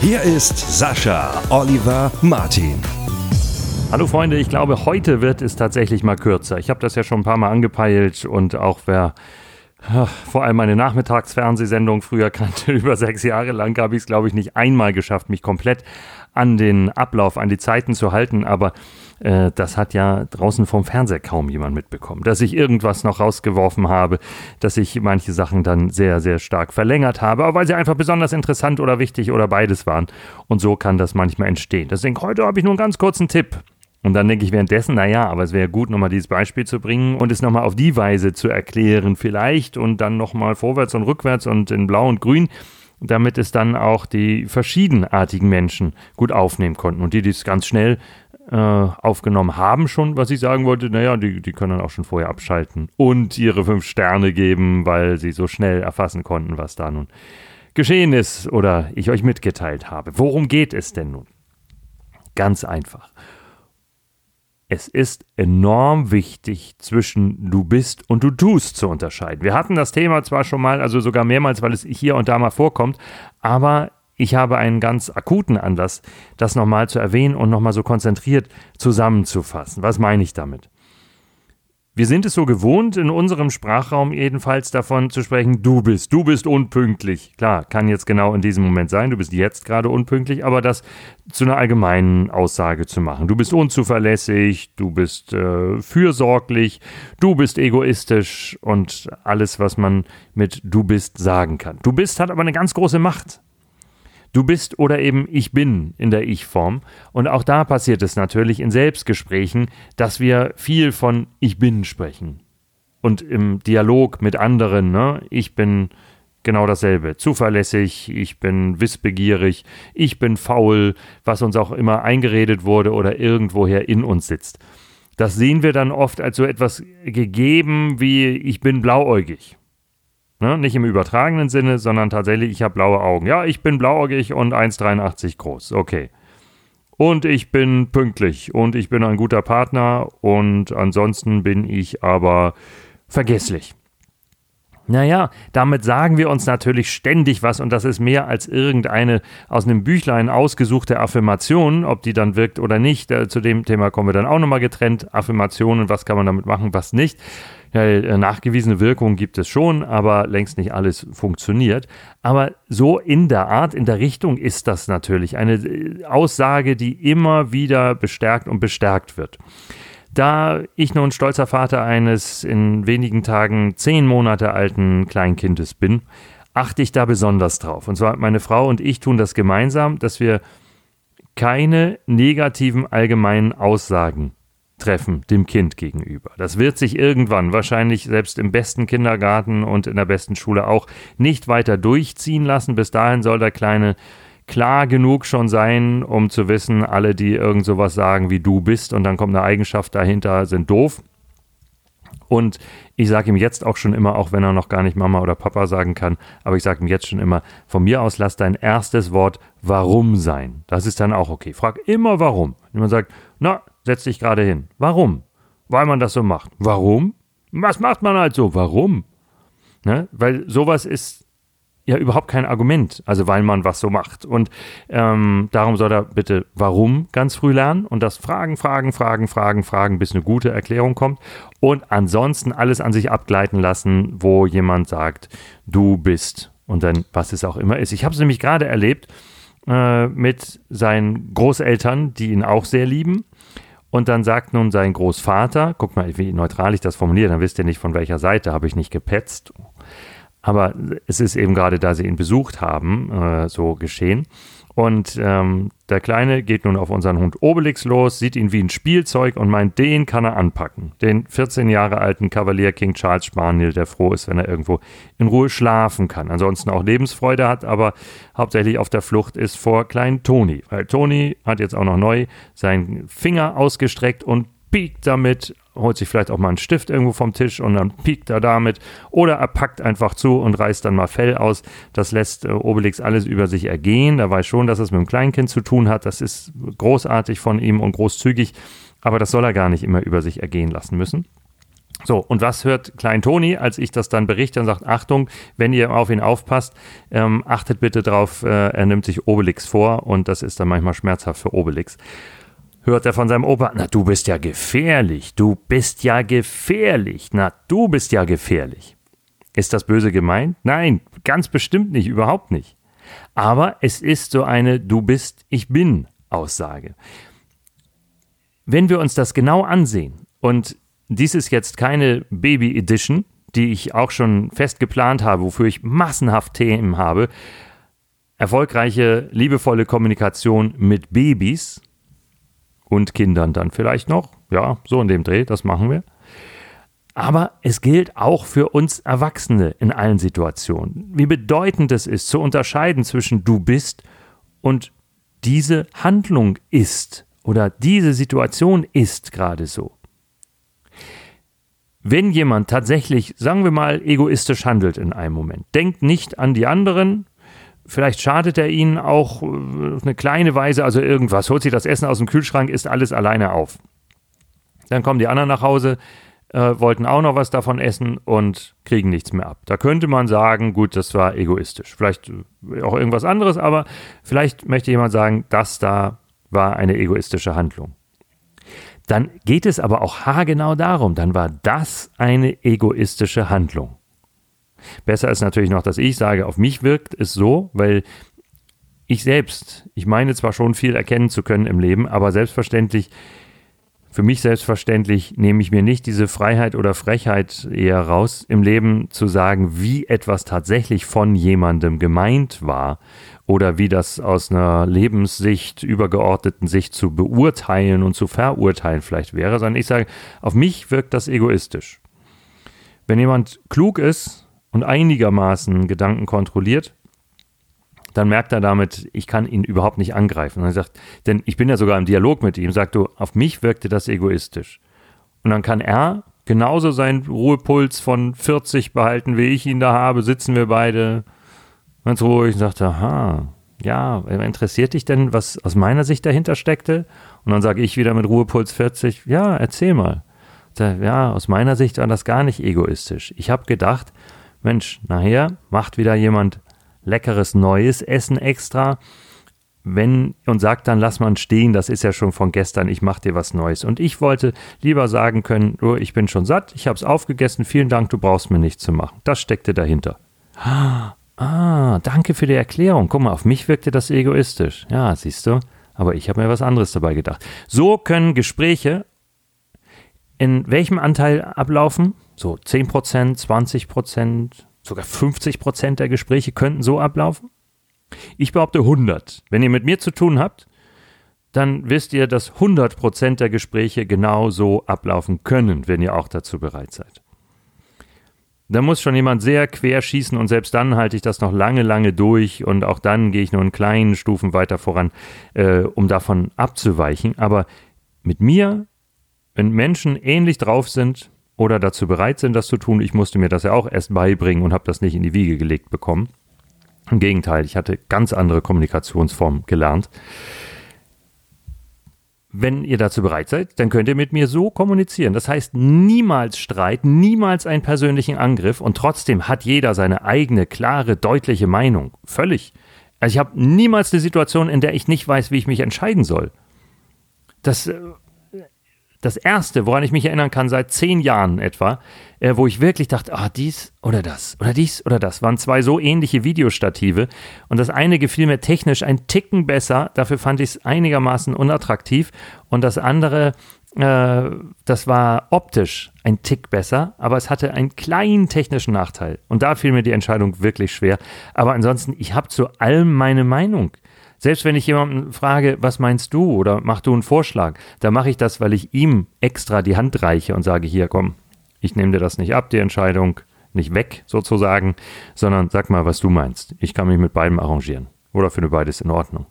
Hier ist Sascha Oliver Martin. Hallo Freunde, ich glaube, heute wird es tatsächlich mal kürzer. Ich habe das ja schon ein paar Mal angepeilt und auch wer vor allem meine Nachmittagsfernsehsendung früher kannte, über sechs Jahre lang habe ich es, glaube ich, nicht einmal geschafft, mich komplett an den Ablauf, an die Zeiten zu halten. Aber äh, das hat ja draußen vom Fernseher kaum jemand mitbekommen. Dass ich irgendwas noch rausgeworfen habe, dass ich manche Sachen dann sehr, sehr stark verlängert habe, aber weil sie einfach besonders interessant oder wichtig oder beides waren. Und so kann das manchmal entstehen. Deswegen heute habe ich nur einen ganz kurzen Tipp. Und dann denke ich währenddessen, naja, aber es wäre gut, nochmal dieses Beispiel zu bringen und es nochmal auf die Weise zu erklären, vielleicht und dann nochmal vorwärts und rückwärts und in blau und grün, damit es dann auch die verschiedenartigen Menschen gut aufnehmen konnten. Und die, die es ganz schnell äh, aufgenommen haben schon, was ich sagen wollte, naja, die, die können dann auch schon vorher abschalten und ihre fünf Sterne geben, weil sie so schnell erfassen konnten, was da nun geschehen ist oder ich euch mitgeteilt habe. Worum geht es denn nun? Ganz einfach. Es ist enorm wichtig, zwischen du bist und du tust zu unterscheiden. Wir hatten das Thema zwar schon mal, also sogar mehrmals, weil es hier und da mal vorkommt, aber ich habe einen ganz akuten Anlass, das nochmal zu erwähnen und nochmal so konzentriert zusammenzufassen. Was meine ich damit? Wir sind es so gewohnt, in unserem Sprachraum jedenfalls davon zu sprechen, du bist, du bist unpünktlich. Klar, kann jetzt genau in diesem Moment sein, du bist jetzt gerade unpünktlich, aber das zu einer allgemeinen Aussage zu machen. Du bist unzuverlässig, du bist äh, fürsorglich, du bist egoistisch und alles, was man mit du bist sagen kann. Du bist hat aber eine ganz große Macht. Du bist oder eben ich bin in der Ich-Form. Und auch da passiert es natürlich in Selbstgesprächen, dass wir viel von ich bin sprechen. Und im Dialog mit anderen, ne? ich bin genau dasselbe. Zuverlässig, ich bin wissbegierig, ich bin faul, was uns auch immer eingeredet wurde oder irgendwoher in uns sitzt. Das sehen wir dann oft als so etwas gegeben wie ich bin blauäugig. Ne? Nicht im übertragenen Sinne, sondern tatsächlich, ich habe blaue Augen. Ja, ich bin blauäugig und 1,83 groß. Okay. Und ich bin pünktlich und ich bin ein guter Partner und ansonsten bin ich aber vergesslich. Naja, damit sagen wir uns natürlich ständig was und das ist mehr als irgendeine aus einem Büchlein ausgesuchte Affirmation, ob die dann wirkt oder nicht. Äh, zu dem Thema kommen wir dann auch nochmal getrennt. Affirmationen, was kann man damit machen, was nicht. Ja, äh, nachgewiesene Wirkungen gibt es schon, aber längst nicht alles funktioniert. Aber so in der Art, in der Richtung ist das natürlich eine äh, Aussage, die immer wieder bestärkt und bestärkt wird. Da ich nun stolzer Vater eines in wenigen Tagen zehn Monate alten Kleinkindes bin, achte ich da besonders drauf. Und zwar meine Frau und ich tun das gemeinsam, dass wir keine negativen allgemeinen Aussagen treffen dem Kind gegenüber. Das wird sich irgendwann, wahrscheinlich selbst im besten Kindergarten und in der besten Schule auch, nicht weiter durchziehen lassen. Bis dahin soll der Kleine klar genug schon sein, um zu wissen, alle, die irgend sowas sagen wie du bist und dann kommt eine Eigenschaft dahinter, sind doof. Und ich sage ihm jetzt auch schon immer, auch wenn er noch gar nicht Mama oder Papa sagen kann, aber ich sage ihm jetzt schon immer, von mir aus lass dein erstes Wort warum sein. Das ist dann auch okay. Frag immer warum. Wenn man sagt, na, setz dich gerade hin. Warum? Weil man das so macht. Warum? Was macht man halt so? Warum? Ne? Weil sowas ist ja überhaupt kein Argument, also weil man was so macht. Und ähm, darum soll er bitte warum ganz früh lernen und das Fragen, Fragen, Fragen, Fragen, Fragen, bis eine gute Erklärung kommt. Und ansonsten alles an sich abgleiten lassen, wo jemand sagt, du bist. Und dann, was es auch immer ist. Ich habe es nämlich gerade erlebt äh, mit seinen Großeltern, die ihn auch sehr lieben. Und dann sagt nun sein Großvater, guck mal, wie neutral ich das formuliere, dann wisst ihr nicht, von welcher Seite habe ich nicht gepetzt. Aber es ist eben gerade, da sie ihn besucht haben, äh, so geschehen. Und ähm, der Kleine geht nun auf unseren Hund Obelix los, sieht ihn wie ein Spielzeug und meint, den kann er anpacken. Den 14 Jahre alten Kavalier King Charles Spaniel, der froh ist, wenn er irgendwo in Ruhe schlafen kann. Ansonsten auch Lebensfreude hat, aber hauptsächlich auf der Flucht ist vor kleinen Toni. Weil Toni hat jetzt auch noch neu seinen Finger ausgestreckt und piekt damit holt sich vielleicht auch mal einen Stift irgendwo vom Tisch und dann piekt er damit. Oder er packt einfach zu und reißt dann mal Fell aus. Das lässt äh, Obelix alles über sich ergehen. Er weiß schon, dass es mit dem Kleinkind zu tun hat. Das ist großartig von ihm und großzügig. Aber das soll er gar nicht immer über sich ergehen lassen müssen. So, und was hört Klein Toni, als ich das dann berichte und sagt, Achtung, wenn ihr auf ihn aufpasst, ähm, achtet bitte drauf, äh, er nimmt sich Obelix vor und das ist dann manchmal schmerzhaft für Obelix hört er von seinem Opa, na du bist ja gefährlich, du bist ja gefährlich, na du bist ja gefährlich. Ist das böse gemeint? Nein, ganz bestimmt nicht, überhaupt nicht. Aber es ist so eine Du bist, ich bin Aussage. Wenn wir uns das genau ansehen, und dies ist jetzt keine Baby Edition, die ich auch schon fest geplant habe, wofür ich massenhaft Themen habe, erfolgreiche, liebevolle Kommunikation mit Babys, und Kindern dann vielleicht noch. Ja, so in dem Dreh, das machen wir. Aber es gilt auch für uns Erwachsene in allen Situationen. Wie bedeutend es ist, zu unterscheiden zwischen du bist und diese Handlung ist oder diese Situation ist gerade so. Wenn jemand tatsächlich, sagen wir mal, egoistisch handelt in einem Moment, denkt nicht an die anderen, Vielleicht schadet er ihnen auch äh, auf eine kleine Weise, also irgendwas, holt sich das Essen aus dem Kühlschrank, isst alles alleine auf. Dann kommen die anderen nach Hause, äh, wollten auch noch was davon essen und kriegen nichts mehr ab. Da könnte man sagen, gut, das war egoistisch. Vielleicht äh, auch irgendwas anderes, aber vielleicht möchte jemand sagen, das da war eine egoistische Handlung. Dann geht es aber auch haargenau darum, dann war das eine egoistische Handlung. Besser ist natürlich noch, dass ich sage, auf mich wirkt es so, weil ich selbst, ich meine zwar schon viel erkennen zu können im Leben, aber selbstverständlich, für mich selbstverständlich nehme ich mir nicht diese Freiheit oder Frechheit eher raus, im Leben zu sagen, wie etwas tatsächlich von jemandem gemeint war oder wie das aus einer Lebenssicht, übergeordneten Sicht zu beurteilen und zu verurteilen vielleicht wäre, sondern ich sage, auf mich wirkt das egoistisch. Wenn jemand klug ist und einigermaßen Gedanken kontrolliert, dann merkt er damit, ich kann ihn überhaupt nicht angreifen. Und er sagt, denn ich bin ja sogar im Dialog mit ihm, sagt du, auf mich wirkte das egoistisch. Und dann kann er genauso seinen Ruhepuls von 40 behalten, wie ich ihn da habe, sitzen wir beide ganz ruhig und sagt, aha, ja, interessiert dich denn, was aus meiner Sicht dahinter steckte? Und dann sage ich wieder mit Ruhepuls 40, ja, erzähl mal. Ja, aus meiner Sicht war das gar nicht egoistisch. Ich habe gedacht, Mensch, nachher macht wieder jemand leckeres neues Essen extra. Wenn und sagt dann, lass mal stehen, das ist ja schon von gestern, ich mache dir was Neues. Und ich wollte lieber sagen können, oh, ich bin schon satt, ich habe es aufgegessen, vielen Dank, du brauchst mir nichts zu machen. Das steckte dahinter. Ah, danke für die Erklärung. Guck mal, auf mich wirkte das egoistisch. Ja, siehst du, aber ich habe mir was anderes dabei gedacht. So können Gespräche in welchem Anteil ablaufen? So 10%, 20%, sogar 50% der Gespräche könnten so ablaufen? Ich behaupte 100. Wenn ihr mit mir zu tun habt, dann wisst ihr, dass 100% der Gespräche genau so ablaufen können, wenn ihr auch dazu bereit seid. Da muss schon jemand sehr quer schießen und selbst dann halte ich das noch lange, lange durch und auch dann gehe ich nur in kleinen Stufen weiter voran, äh, um davon abzuweichen. Aber mit mir, wenn Menschen ähnlich drauf sind, oder dazu bereit sind, das zu tun. Ich musste mir das ja auch erst beibringen und habe das nicht in die Wiege gelegt bekommen. Im Gegenteil, ich hatte ganz andere Kommunikationsformen gelernt. Wenn ihr dazu bereit seid, dann könnt ihr mit mir so kommunizieren. Das heißt, niemals Streit, niemals einen persönlichen Angriff und trotzdem hat jeder seine eigene, klare, deutliche Meinung. Völlig. Also ich habe niemals eine Situation, in der ich nicht weiß, wie ich mich entscheiden soll. Das äh, das erste, woran ich mich erinnern kann, seit zehn Jahren etwa, äh, wo ich wirklich dachte, ah, dies oder das oder dies oder das, waren zwei so ähnliche Videostative. Und das eine gefiel mir technisch ein Ticken besser, dafür fand ich es einigermaßen unattraktiv. Und das andere, äh, das war optisch ein Tick besser, aber es hatte einen kleinen technischen Nachteil. Und da fiel mir die Entscheidung wirklich schwer. Aber ansonsten, ich habe zu allem meine Meinung. Selbst wenn ich jemanden frage, was meinst du oder mach du einen Vorschlag, da mache ich das, weil ich ihm extra die Hand reiche und sage, hier komm, ich nehme dir das nicht ab, die Entscheidung, nicht weg sozusagen, sondern sag mal, was du meinst. Ich kann mich mit beidem arrangieren oder finde beides in Ordnung.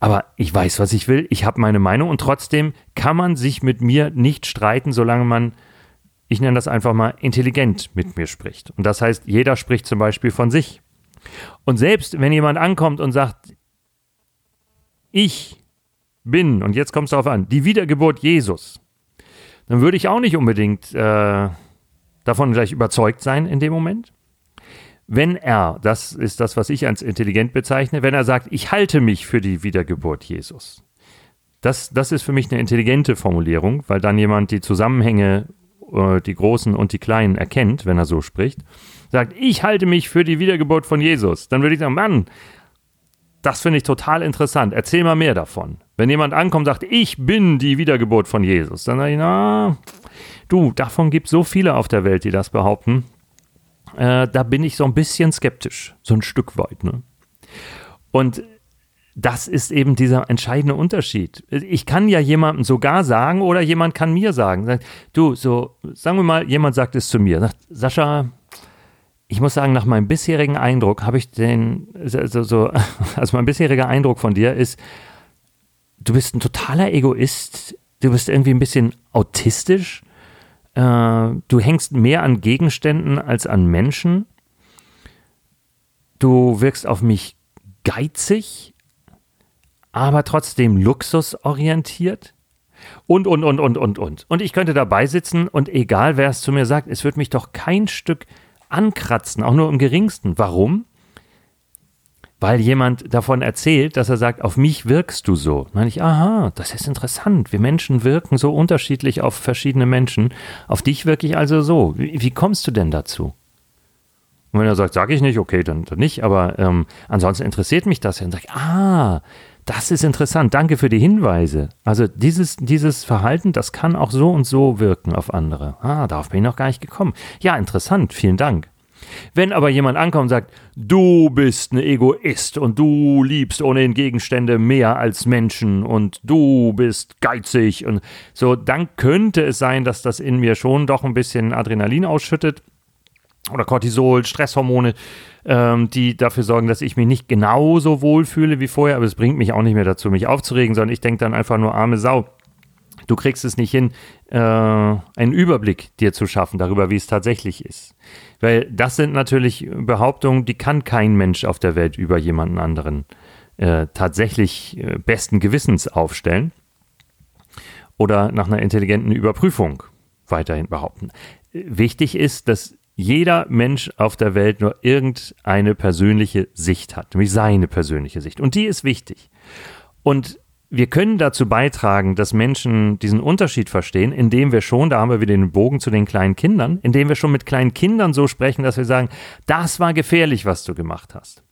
Aber ich weiß, was ich will, ich habe meine Meinung und trotzdem kann man sich mit mir nicht streiten, solange man, ich nenne das einfach mal, intelligent mit mir spricht. Und das heißt, jeder spricht zum Beispiel von sich. Und selbst wenn jemand ankommt und sagt, ich bin, und jetzt kommt es darauf an, die Wiedergeburt Jesus, dann würde ich auch nicht unbedingt äh, davon gleich überzeugt sein in dem Moment. Wenn er, das ist das, was ich als intelligent bezeichne, wenn er sagt, ich halte mich für die Wiedergeburt Jesus. Das, das ist für mich eine intelligente Formulierung, weil dann jemand die Zusammenhänge, äh, die großen und die kleinen erkennt, wenn er so spricht. Sagt, ich halte mich für die Wiedergeburt von Jesus. Dann würde ich sagen, Mann, das finde ich total interessant. Erzähl mal mehr davon. Wenn jemand ankommt und sagt, ich bin die Wiedergeburt von Jesus, dann sage ich, na, du, davon gibt es so viele auf der Welt, die das behaupten. Äh, da bin ich so ein bisschen skeptisch, so ein Stück weit. Ne? Und das ist eben dieser entscheidende Unterschied. Ich kann ja jemandem sogar sagen oder jemand kann mir sagen, du, so, sagen wir mal, jemand sagt es zu mir, sagt, Sascha, ich muss sagen, nach meinem bisherigen Eindruck habe ich den, so, so, also mein bisheriger Eindruck von dir ist, du bist ein totaler Egoist, du bist irgendwie ein bisschen autistisch, äh, du hängst mehr an Gegenständen als an Menschen, du wirkst auf mich geizig, aber trotzdem luxusorientiert. Und, und, und, und, und, und. Und ich könnte dabei sitzen und egal wer es zu mir sagt, es wird mich doch kein Stück ankratzen, auch nur im geringsten. Warum? Weil jemand davon erzählt, dass er sagt, auf mich wirkst du so. Dann meine ich, aha, das ist interessant. Wir Menschen wirken so unterschiedlich auf verschiedene Menschen. Auf dich wirke ich also so. Wie, wie kommst du denn dazu? Und wenn er sagt, sage ich nicht, okay, dann, dann nicht, aber ähm, ansonsten interessiert mich das. Und sage ich, ah, das ist interessant, danke für die Hinweise. Also dieses, dieses Verhalten, das kann auch so und so wirken auf andere. Ah, darauf bin ich noch gar nicht gekommen. Ja, interessant, vielen Dank. Wenn aber jemand ankommt und sagt, du bist ein Egoist und du liebst ohnehin Gegenstände mehr als Menschen und du bist geizig und so, dann könnte es sein, dass das in mir schon doch ein bisschen Adrenalin ausschüttet oder Cortisol, Stresshormone, ähm, die dafür sorgen, dass ich mich nicht genauso wohlfühle wie vorher, aber es bringt mich auch nicht mehr dazu, mich aufzuregen, sondern ich denke dann einfach nur, arme Sau. Du kriegst es nicht hin, äh, einen Überblick dir zu schaffen darüber, wie es tatsächlich ist. Weil das sind natürlich Behauptungen, die kann kein Mensch auf der Welt über jemanden anderen äh, tatsächlich äh, besten Gewissens aufstellen oder nach einer intelligenten Überprüfung weiterhin behaupten. Wichtig ist, dass jeder Mensch auf der Welt nur irgendeine persönliche Sicht hat, nämlich seine persönliche Sicht. Und die ist wichtig. Und wir können dazu beitragen, dass Menschen diesen Unterschied verstehen, indem wir schon, da haben wir wieder den Bogen zu den kleinen Kindern, indem wir schon mit kleinen Kindern so sprechen, dass wir sagen, das war gefährlich, was du gemacht hast.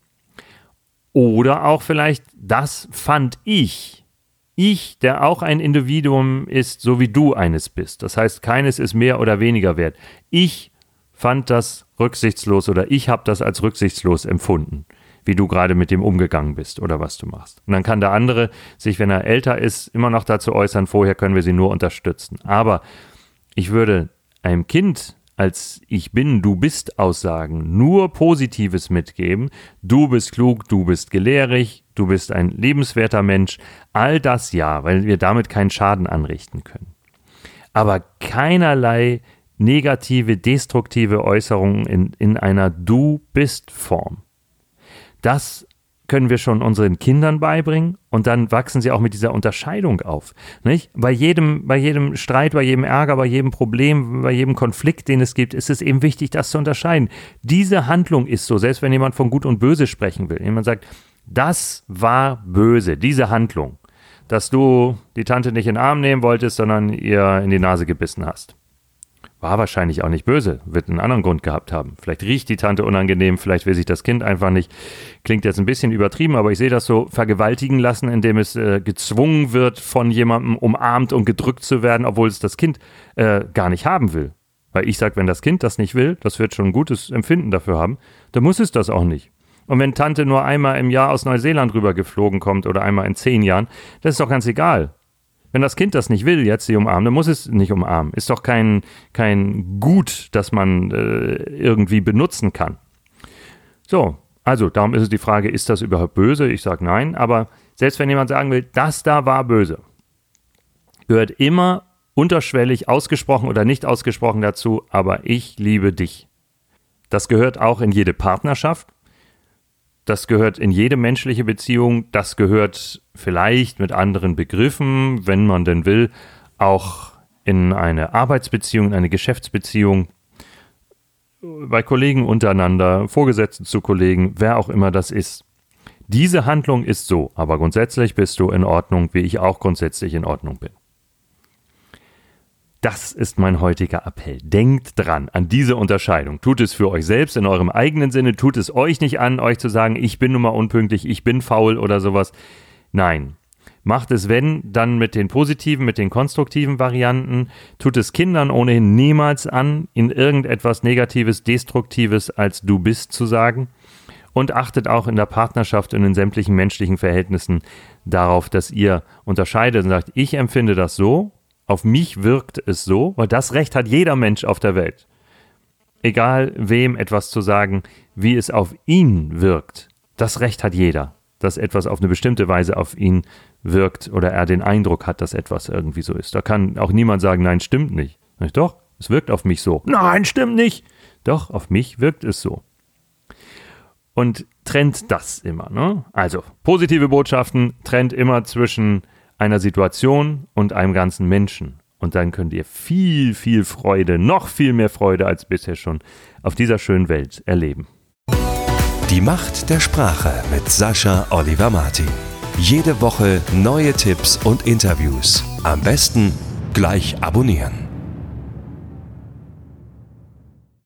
Oder auch vielleicht, das fand ich. Ich, der auch ein Individuum ist, so wie du eines bist. Das heißt, keines ist mehr oder weniger wert. Ich fand das rücksichtslos oder ich habe das als rücksichtslos empfunden, wie du gerade mit dem umgegangen bist oder was du machst. Und dann kann der andere sich, wenn er älter ist, immer noch dazu äußern, vorher können wir sie nur unterstützen. Aber ich würde einem Kind als ich bin, du bist Aussagen nur Positives mitgeben. Du bist klug, du bist gelehrig, du bist ein lebenswerter Mensch. All das ja, weil wir damit keinen Schaden anrichten können. Aber keinerlei negative, destruktive Äußerungen in, in einer Du bist Form. Das können wir schon unseren Kindern beibringen und dann wachsen sie auch mit dieser Unterscheidung auf. Nicht? Bei, jedem, bei jedem Streit, bei jedem Ärger, bei jedem Problem, bei jedem Konflikt, den es gibt, ist es eben wichtig, das zu unterscheiden. Diese Handlung ist so, selbst wenn jemand von Gut und Böse sprechen will. Jemand sagt, das war böse, diese Handlung, dass du die Tante nicht in den Arm nehmen wolltest, sondern ihr in die Nase gebissen hast. War wahrscheinlich auch nicht böse, wird einen anderen Grund gehabt haben. Vielleicht riecht die Tante unangenehm, vielleicht will sich das Kind einfach nicht. Klingt jetzt ein bisschen übertrieben, aber ich sehe das so vergewaltigen lassen, indem es äh, gezwungen wird, von jemandem umarmt und gedrückt zu werden, obwohl es das Kind äh, gar nicht haben will. Weil ich sage, wenn das Kind das nicht will, das wird schon ein gutes Empfinden dafür haben, dann muss es das auch nicht. Und wenn Tante nur einmal im Jahr aus Neuseeland rüber geflogen kommt oder einmal in zehn Jahren, das ist doch ganz egal. Wenn das Kind das nicht will, jetzt sie umarmen, dann muss es nicht umarmen. Ist doch kein, kein Gut, das man äh, irgendwie benutzen kann. So, also darum ist es die Frage, ist das überhaupt böse? Ich sage nein, aber selbst wenn jemand sagen will, das da war böse, gehört immer unterschwellig ausgesprochen oder nicht ausgesprochen dazu, aber ich liebe dich. Das gehört auch in jede Partnerschaft. Das gehört in jede menschliche Beziehung. Das gehört vielleicht mit anderen Begriffen, wenn man denn will, auch in eine Arbeitsbeziehung, in eine Geschäftsbeziehung, bei Kollegen untereinander, Vorgesetzten zu Kollegen, wer auch immer das ist. Diese Handlung ist so, aber grundsätzlich bist du in Ordnung, wie ich auch grundsätzlich in Ordnung bin. Das ist mein heutiger Appell. Denkt dran an diese Unterscheidung. Tut es für euch selbst in eurem eigenen Sinne. Tut es euch nicht an, euch zu sagen, ich bin nun mal unpünktlich, ich bin faul oder sowas. Nein. Macht es, wenn, dann mit den positiven, mit den konstruktiven Varianten. Tut es Kindern ohnehin niemals an, in irgendetwas Negatives, Destruktives als du bist zu sagen. Und achtet auch in der Partnerschaft und in sämtlichen menschlichen Verhältnissen darauf, dass ihr unterscheidet und sagt, ich empfinde das so auf mich wirkt es so, weil das Recht hat jeder Mensch auf der Welt. Egal wem etwas zu sagen, wie es auf ihn wirkt, das Recht hat jeder, dass etwas auf eine bestimmte Weise auf ihn wirkt oder er den Eindruck hat, dass etwas irgendwie so ist. Da kann auch niemand sagen, nein, stimmt nicht. Doch, es wirkt auf mich so. Nein, stimmt nicht. Doch, auf mich wirkt es so. Und trennt das immer. Ne? Also, positive Botschaften trennt immer zwischen einer Situation und einem ganzen Menschen. Und dann könnt ihr viel, viel Freude, noch viel mehr Freude als bisher schon auf dieser schönen Welt erleben. Die Macht der Sprache mit Sascha Oliver Martin. Jede Woche neue Tipps und Interviews. Am besten gleich abonnieren.